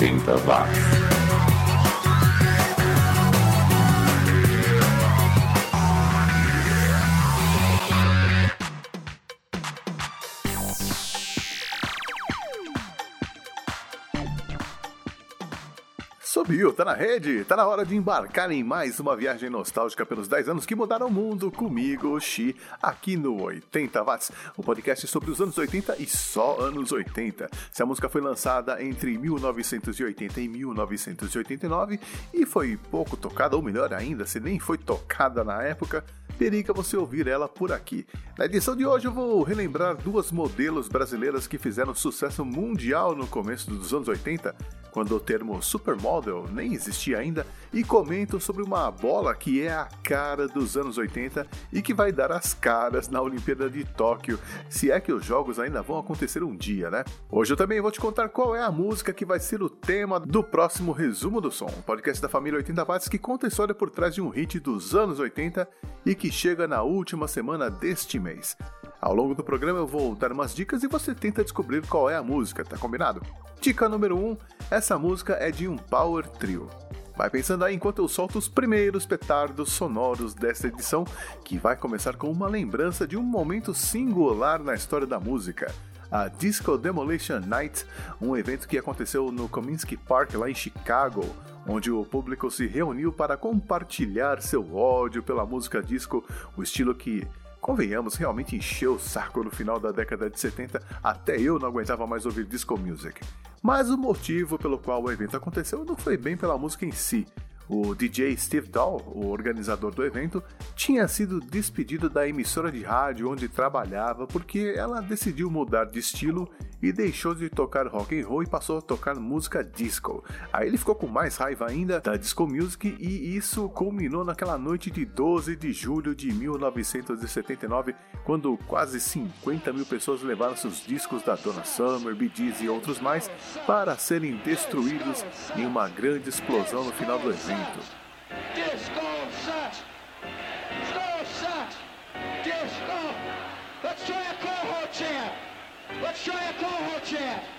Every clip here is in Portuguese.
80 watts. Subiu, tá na rede, tá na hora de embarcar em mais uma viagem nostálgica pelos 10 anos que mudaram o mundo comigo, Xi, aqui no 80 Watts, o um podcast sobre os anos 80 e só anos 80. Se a música foi lançada entre 1980 e 1989 e foi pouco tocada, ou melhor ainda, se nem foi tocada na época, periga você ouvir ela por aqui. Na edição de hoje eu vou relembrar duas modelos brasileiras que fizeram sucesso mundial no começo dos anos 80 quando o termo supermodel nem existia ainda, e comento sobre uma bola que é a cara dos anos 80 e que vai dar as caras na Olimpíada de Tóquio, se é que os jogos ainda vão acontecer um dia, né? Hoje eu também vou te contar qual é a música que vai ser o tema do próximo Resumo do Som, um podcast da família 80 Watts que conta a história por trás de um hit dos anos 80 e que chega na última semana deste mês. Ao longo do programa eu vou dar umas dicas e você tenta descobrir qual é a música, tá combinado? Dica número 1: um, essa música é de um power trio. Vai pensando aí enquanto eu solto os primeiros petardos sonoros desta edição, que vai começar com uma lembrança de um momento singular na história da música. A Disco Demolition Night, um evento que aconteceu no Comiskey Park lá em Chicago, onde o público se reuniu para compartilhar seu ódio pela música disco, o estilo que convenhamos, realmente encheu o saco no final da década de 70, até eu não aguentava mais ouvir disco music. Mas o motivo pelo qual o evento aconteceu não foi bem pela música em si, o DJ Steve Dahl, o organizador do evento, tinha sido despedido da emissora de rádio onde trabalhava porque ela decidiu mudar de estilo e deixou de tocar rock and roll e passou a tocar música disco. Aí ele ficou com mais raiva ainda da disco music e isso culminou naquela noite de 12 de julho de 1979, quando quase 50 mil pessoas levaram seus discos da Donna Summer, Bee Gees e outros mais para serem destruídos em uma grande explosão no final do evento. Disco! Let's try a! Let's try a!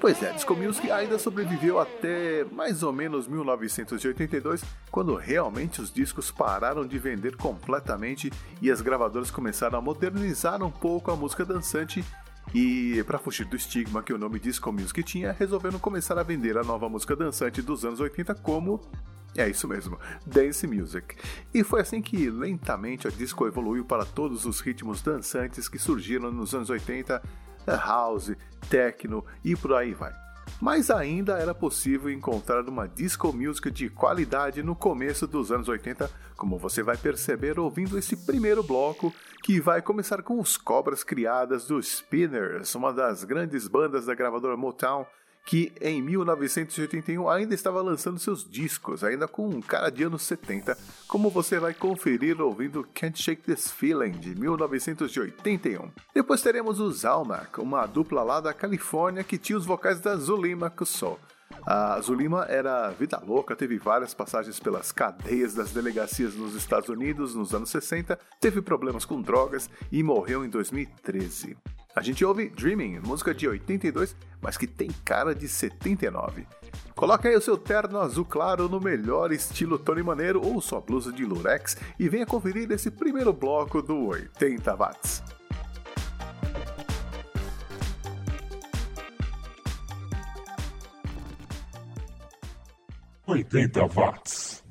Pois é, Disco Music ainda sobreviveu até mais ou menos 1982, quando realmente os discos pararam de vender completamente e as gravadoras começaram a modernizar um pouco a música dançante e para fugir do estigma que o nome Disco Music tinha, resolveram começar a vender a nova música dançante dos anos 80 como é isso mesmo, dance music. E foi assim que lentamente a disco evoluiu para todos os ritmos dançantes que surgiram nos anos 80, house, techno e por aí vai mas ainda era possível encontrar uma disco music de qualidade no começo dos anos 80, como você vai perceber ouvindo esse primeiro bloco, que vai começar com os Cobras Criadas dos Spinners, uma das grandes bandas da gravadora Motown que em 1981 ainda estava lançando seus discos, ainda com um cara de anos 70, como você vai conferir ouvindo Can't Shake This Feeling de 1981. Depois teremos os Almac, uma dupla lá da Califórnia que tinha os vocais da Zulima Kusso. A Zulima era vida louca, teve várias passagens pelas cadeias das delegacias nos Estados Unidos nos anos 60, teve problemas com drogas e morreu em 2013. A gente ouve Dreaming, música de 82, mas que tem cara de 79. Coloque aí o seu terno azul claro no melhor estilo Tony Maneiro ou sua blusa de lurex e venha conferir esse primeiro bloco do 80 watts. 80 watts.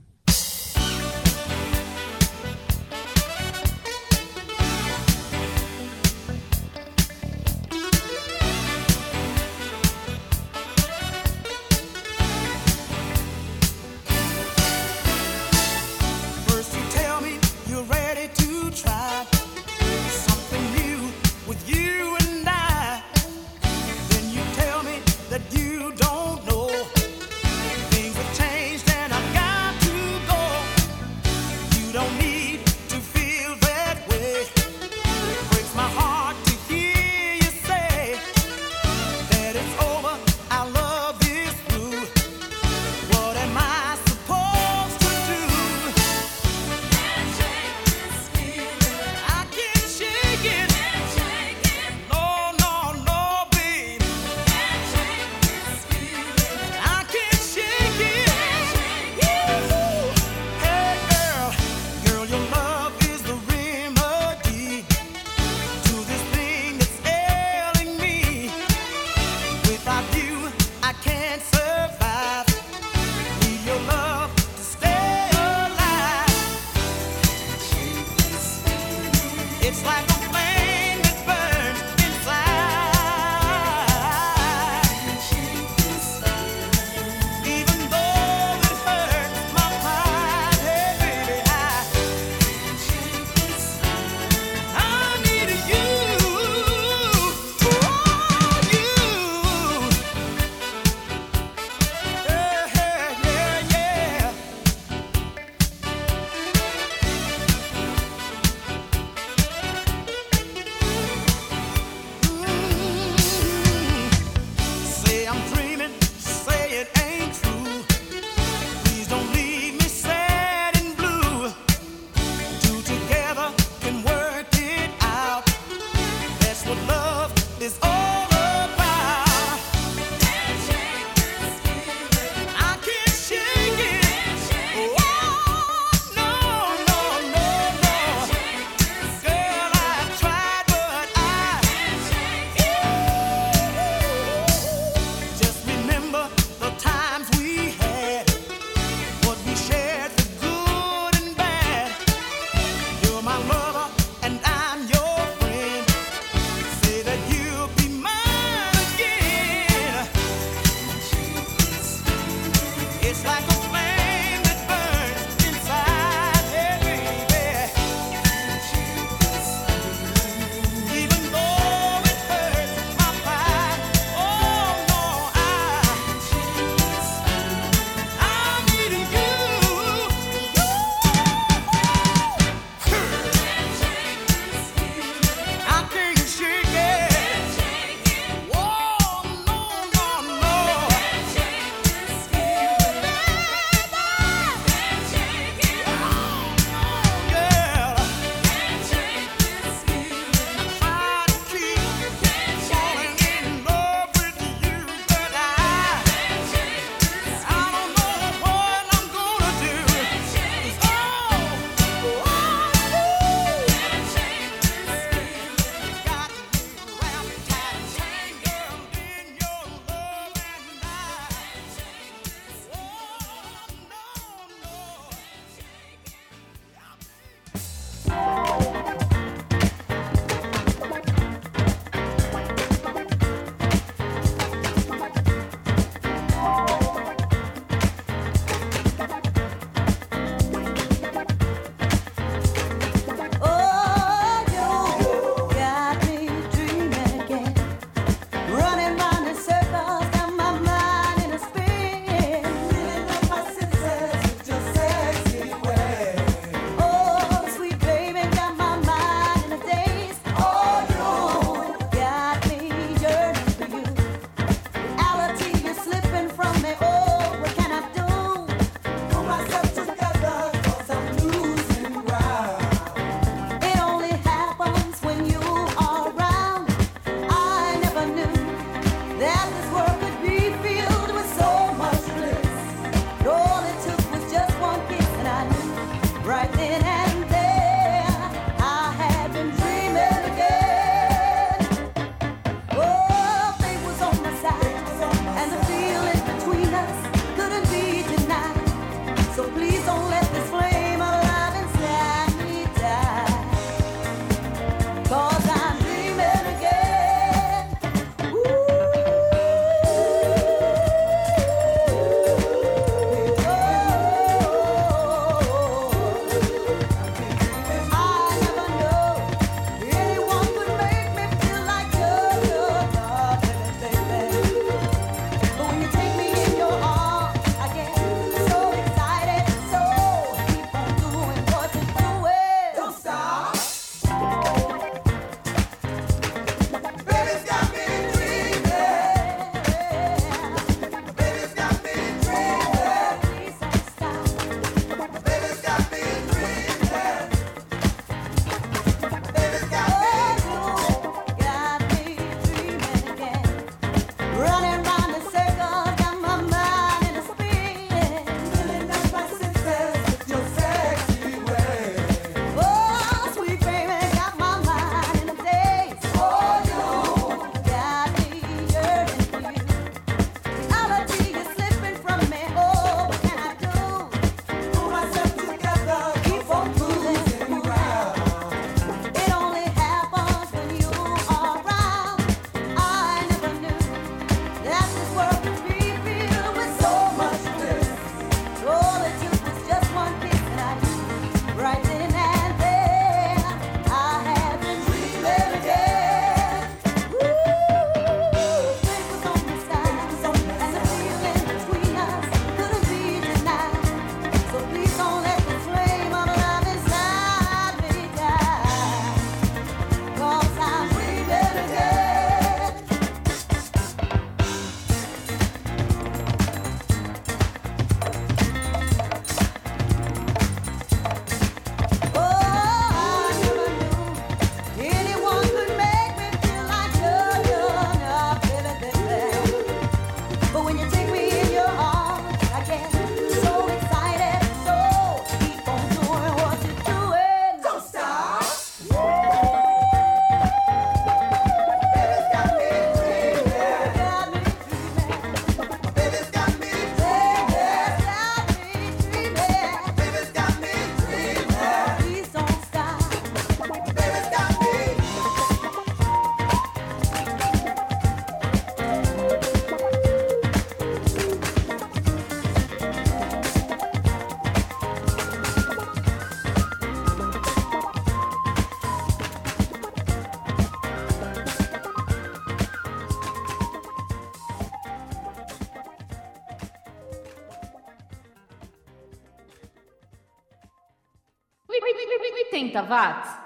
80 watts.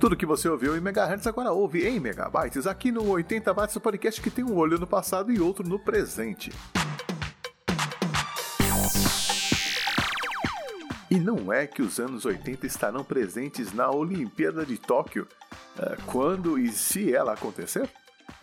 Tudo que você ouviu em megahertz agora ouve em megabytes aqui no 80 watts, podcast que tem um olho no passado e outro no presente. E não é que os anos 80 estarão presentes na Olimpíada de Tóquio eh, quando e se ela acontecer?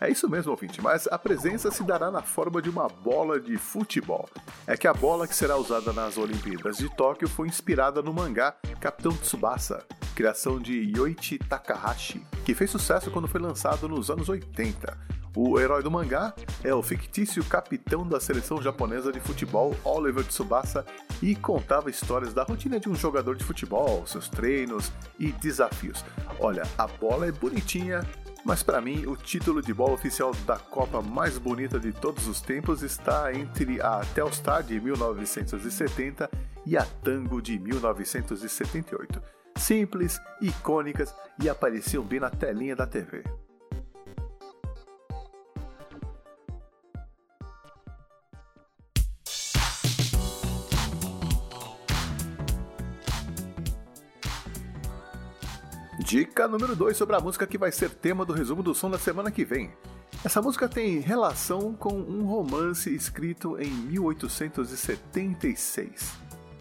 É isso mesmo, ouvinte, mas a presença se dará na forma de uma bola de futebol. É que a bola que será usada nas Olimpíadas de Tóquio foi inspirada no mangá Capitão Tsubasa, criação de Yoichi Takahashi, que fez sucesso quando foi lançado nos anos 80. O herói do mangá é o fictício capitão da seleção japonesa de futebol Oliver Tsubasa e contava histórias da rotina de um jogador de futebol, seus treinos e desafios. Olha, a bola é bonitinha, mas para mim, o título de bola oficial da Copa mais bonita de todos os tempos está entre a Telstar de 1970 e a Tango de 1978. Simples, icônicas e apareciam bem na telinha da TV. Dica número 2 sobre a música que vai ser tema do resumo do som da semana que vem. Essa música tem relação com um romance escrito em 1876.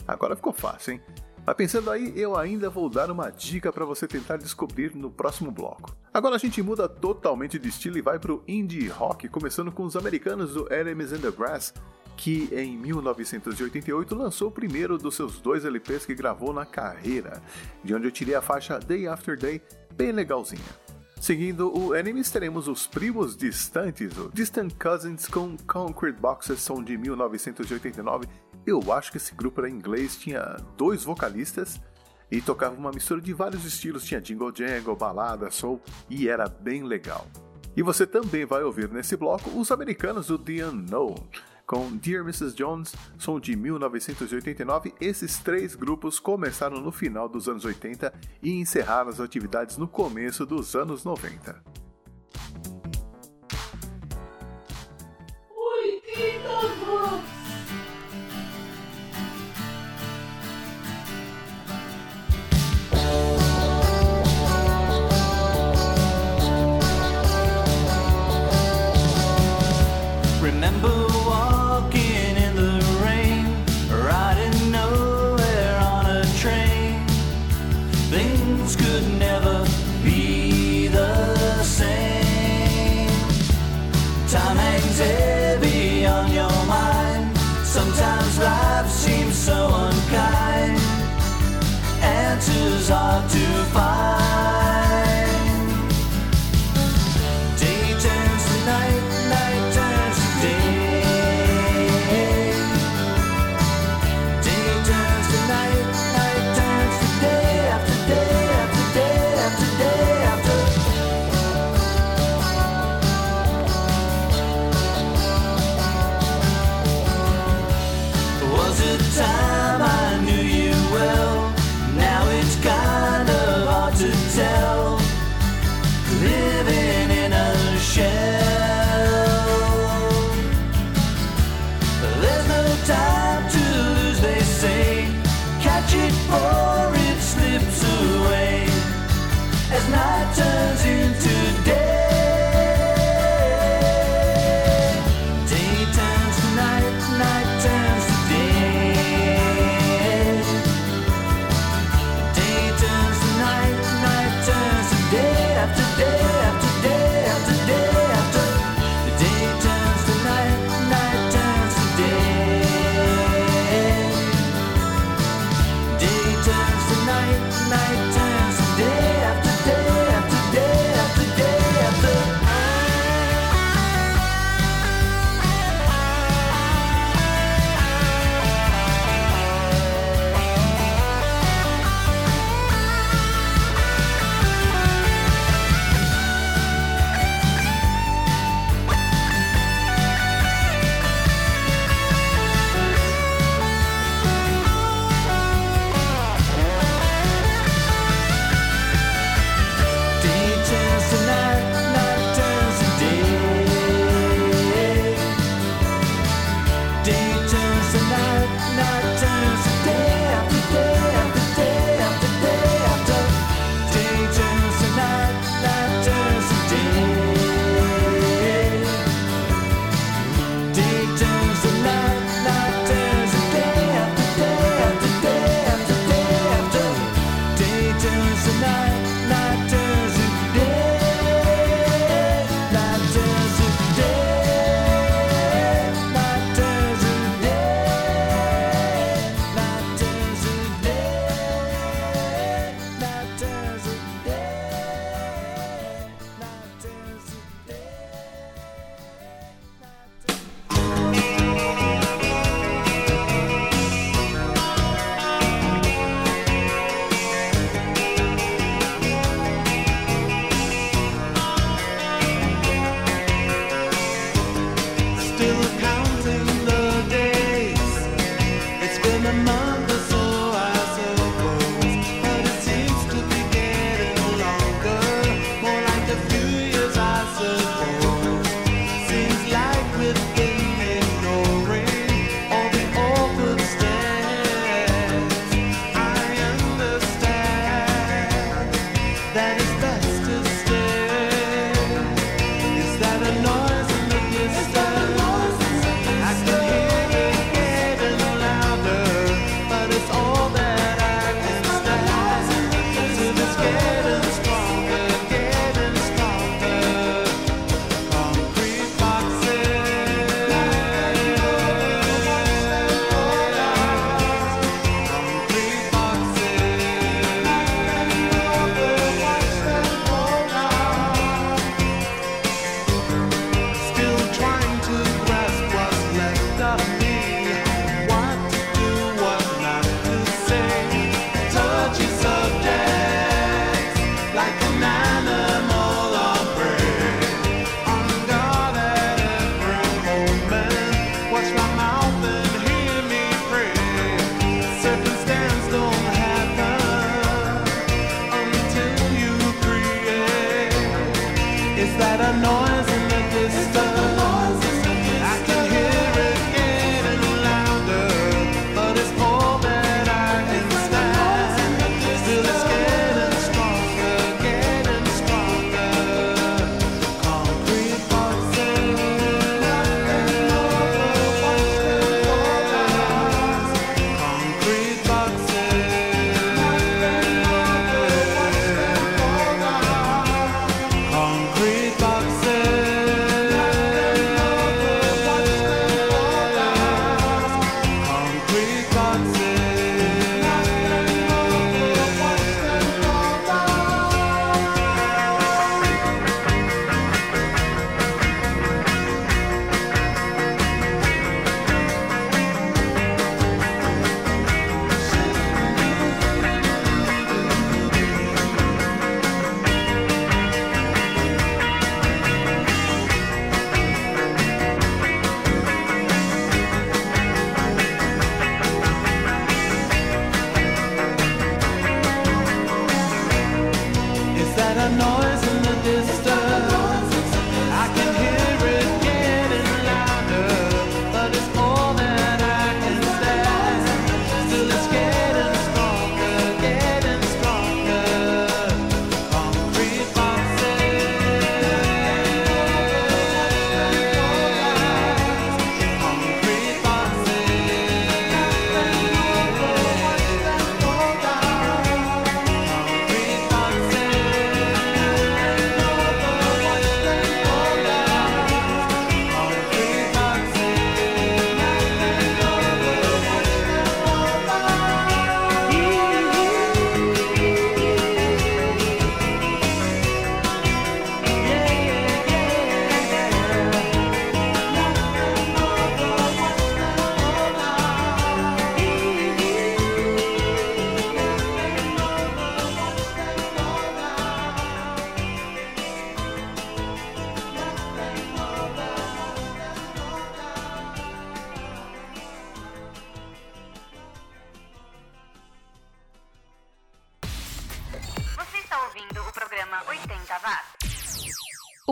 Agora ficou fácil, hein? Mas pensando aí, eu ainda vou dar uma dica para você tentar descobrir no próximo bloco. Agora a gente muda totalmente de estilo e vai pro indie rock, começando com os americanos do Enemies in the Grass, que em 1988 lançou o primeiro dos seus dois LPs que gravou na carreira, de onde eu tirei a faixa Day After Day, bem legalzinha. Seguindo o Enemies, teremos os primos distantes, o Distant Cousins com Concrete Boxes, som de 1989. Eu acho que esse grupo era inglês, tinha dois vocalistas e tocava uma mistura de vários estilos, tinha jingle jangle, balada, soul e era bem legal. E você também vai ouvir nesse bloco os americanos do The Unknown com Dear Mrs. Jones, som de 1989. Esses três grupos começaram no final dos anos 80 e encerraram as atividades no começo dos anos 90. 80 watts.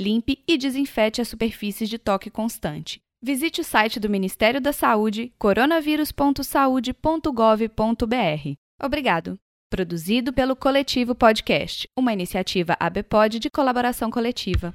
Limpe e desinfete as superfícies de toque constante. Visite o site do Ministério da Saúde, coronavírus.saude.gov.br. Obrigado. Produzido pelo Coletivo Podcast, uma iniciativa ABPOD de colaboração coletiva.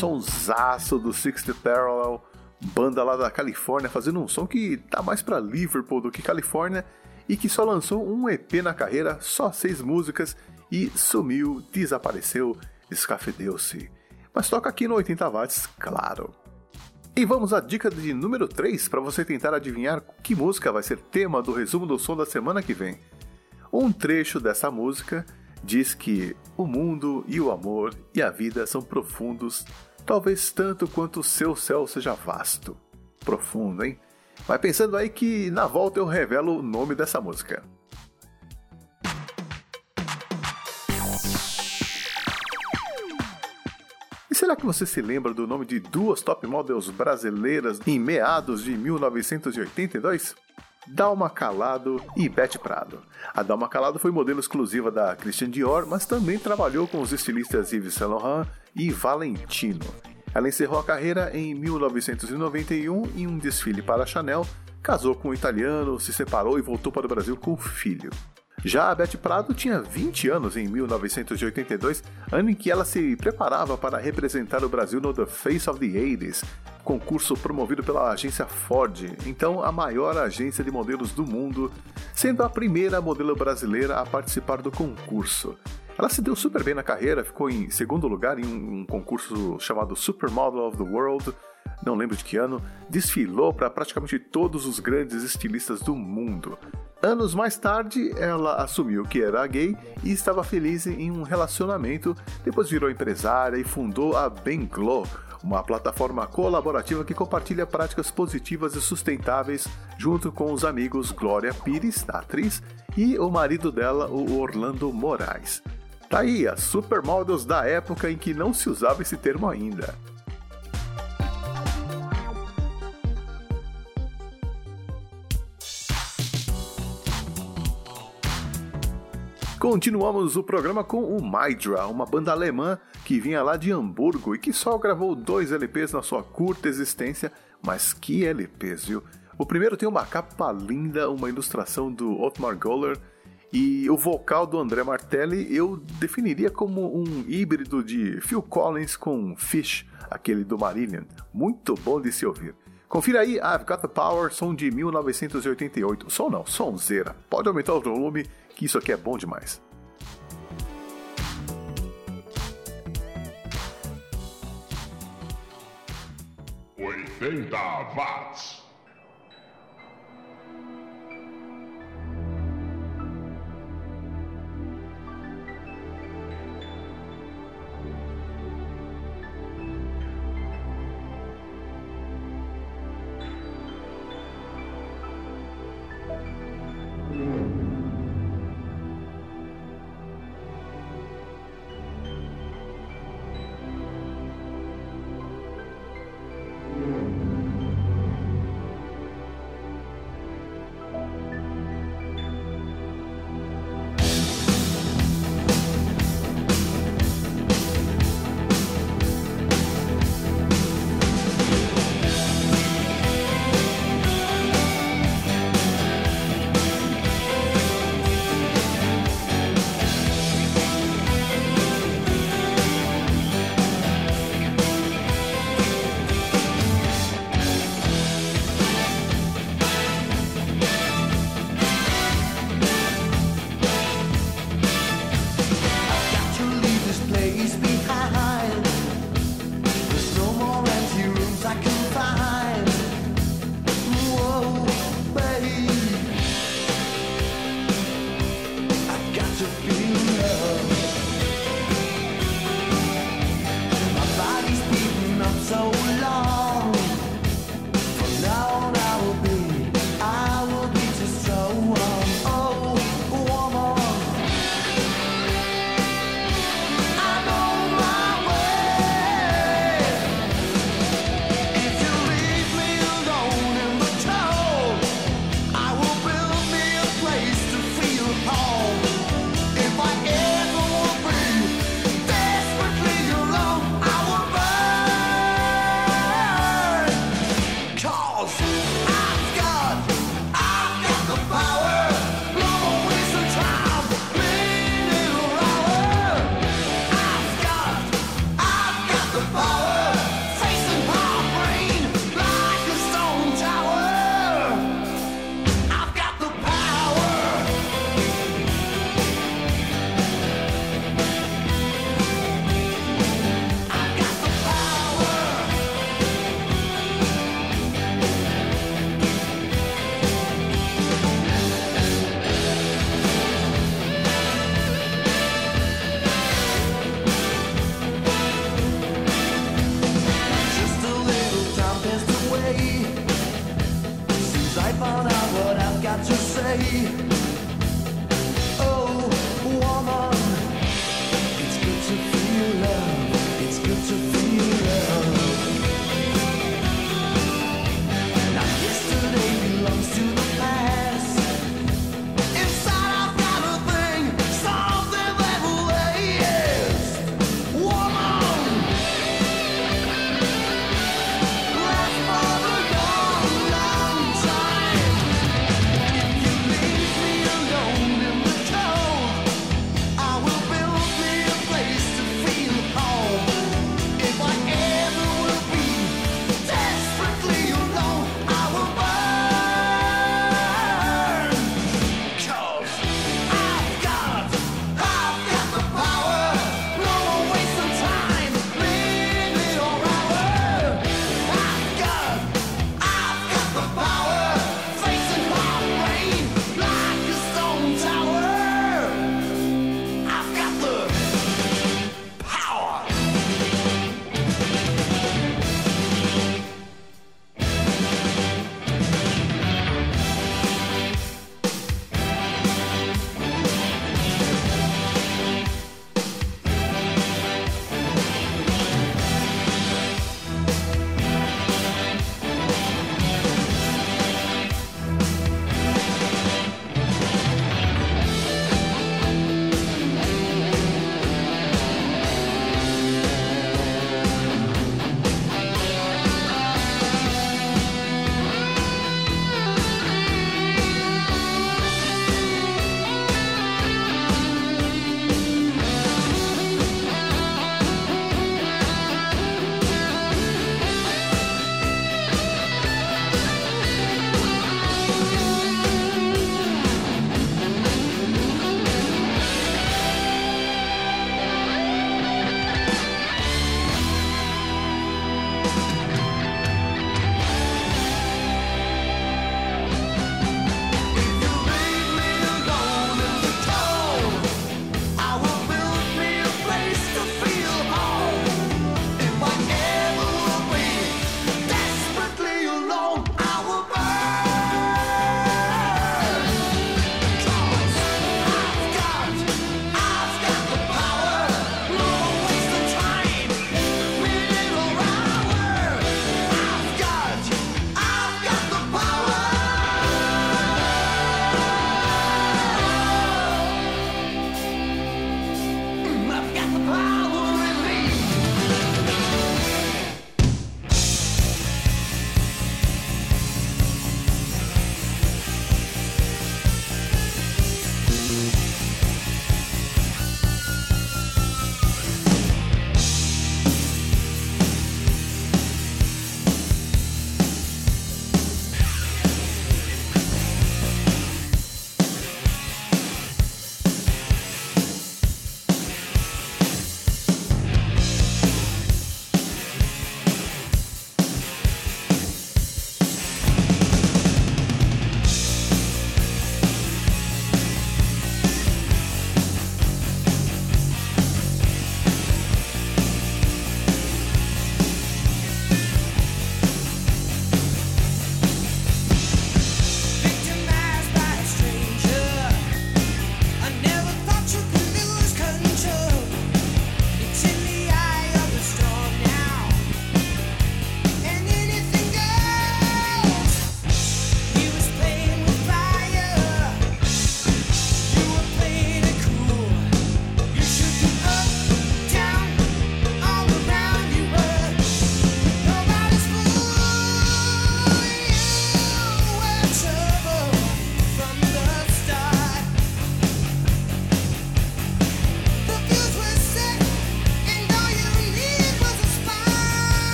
Sonsaço do Sixth Parallel, banda lá da Califórnia, fazendo um som que tá mais pra Liverpool do que Califórnia e que só lançou um EP na carreira, só seis músicas e sumiu, desapareceu, escafedeu-se. Mas toca aqui no 80 watts, claro. E vamos à dica de número 3 para você tentar adivinhar que música vai ser tema do resumo do som da semana que vem. Um trecho dessa música diz que o mundo e o amor e a vida são profundos, talvez tanto quanto o seu céu seja vasto. Profundo, hein? Vai pensando aí que na volta eu revelo o nome dessa música. E será que você se lembra do nome de duas top models brasileiras em meados de 1982? Dalma Calado e Beth Prado. A Dalma Calado foi modelo exclusiva da Christian Dior, mas também trabalhou com os estilistas Yves Saint Laurent e Valentino. Ela encerrou a carreira em 1991 em um desfile para a Chanel, casou com um italiano, se separou e voltou para o Brasil com um filho. Já a Beth Prado tinha 20 anos em 1982, ano em que ela se preparava para representar o Brasil no The Face of the 80s, concurso promovido pela agência Ford, então a maior agência de modelos do mundo, sendo a primeira modelo brasileira a participar do concurso. Ela se deu super bem na carreira, ficou em segundo lugar em um concurso chamado Supermodel of the World, não lembro de que ano, desfilou para praticamente todos os grandes estilistas do mundo. Anos mais tarde, ela assumiu que era gay e estava feliz em um relacionamento, depois virou empresária e fundou a Benglo, uma plataforma colaborativa que compartilha práticas positivas e sustentáveis junto com os amigos Glória Pires, atriz, e o marido dela, o Orlando Moraes. Tá aí, as supermodels da época em que não se usava esse termo ainda. Continuamos o programa com o Mydra, uma banda alemã que vinha lá de Hamburgo e que só gravou dois LPs na sua curta existência, mas que LPs, viu? O primeiro tem uma capa linda, uma ilustração do Otmar Goller e o vocal do André Martelli eu definiria como um híbrido de Phil Collins com Fish, aquele do Marillion. Muito bom de se ouvir. Confira aí I've Got the Power, som de 1988. Som não, sonzeira. Pode aumentar o volume, que isso aqui é bom demais. Oitenta watts.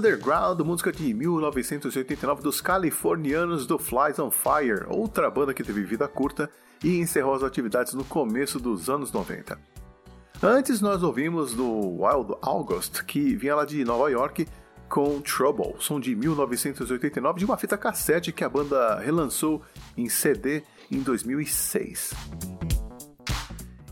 Underground, música de 1989 dos californianos do Flies on Fire, outra banda que teve vida curta e encerrou as atividades no começo dos anos 90. Antes nós ouvimos do Wild August, que vinha lá de Nova York com Trouble, som de 1989 de uma fita cassete que a banda relançou em CD em 2006.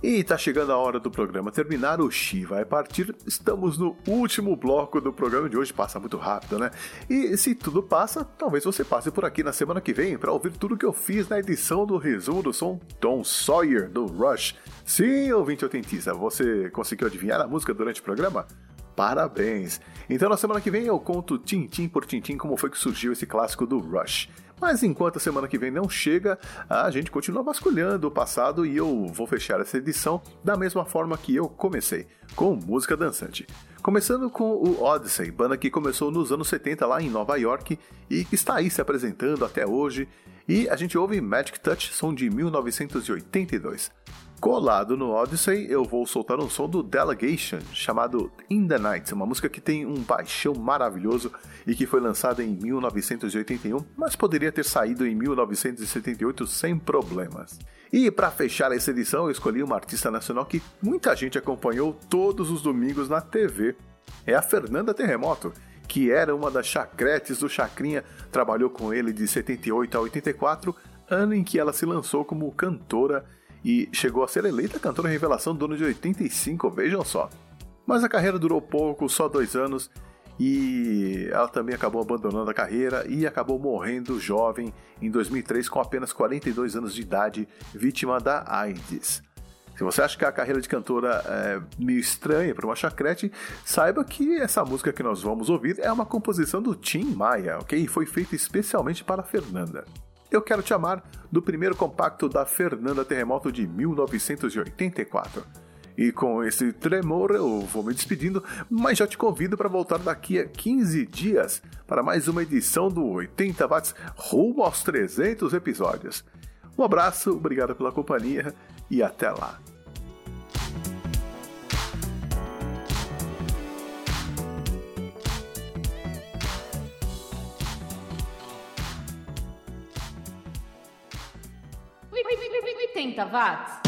E tá chegando a hora do programa terminar, o Xi vai partir. Estamos no último bloco do programa de hoje, passa muito rápido, né? E se tudo passa, talvez você passe por aqui na semana que vem para ouvir tudo que eu fiz na edição do resumo do som Tom Sawyer do Rush. Sim, ouvinte autentiza, você conseguiu adivinhar a música durante o programa? Parabéns! Então na semana que vem eu conto tintim por tintim como foi que surgiu esse clássico do Rush. Mas enquanto a semana que vem não chega, a gente continua vasculhando o passado e eu vou fechar essa edição da mesma forma que eu comecei, com música dançante. Começando com o Odyssey, banda que começou nos anos 70 lá em Nova York e está aí se apresentando até hoje. E a gente ouve Magic Touch, som de 1982. Colado no Odyssey, eu vou soltar um som do Delegation, chamado In the Night, uma música que tem um baixão maravilhoso e que foi lançada em 1981, mas poderia ter saído em 1978 sem problemas. E para fechar essa edição, eu escolhi uma artista nacional que muita gente acompanhou todos os domingos na TV. É a Fernanda Terremoto, que era uma das chacretes do Chacrinha, trabalhou com ele de 78 a 84, ano em que ela se lançou como cantora e chegou a ser eleita cantora revelação do ano de 85, vejam só. Mas a carreira durou pouco, só dois anos, e ela também acabou abandonando a carreira e acabou morrendo jovem em 2003 com apenas 42 anos de idade, vítima da AIDS. Se você acha que a carreira de cantora é meio estranha para uma chacrete, saiba que essa música que nós vamos ouvir é uma composição do Tim Maia, ok? E foi feita especialmente para a Fernanda. Eu Quero Te Amar, do primeiro compacto da Fernanda Terremoto de 1984. E com esse tremor eu vou me despedindo, mas já te convido para voltar daqui a 15 dias para mais uma edição do 80 Watts rumo aos 300 episódios. Um abraço, obrigado pela companhia e até lá. טבעת.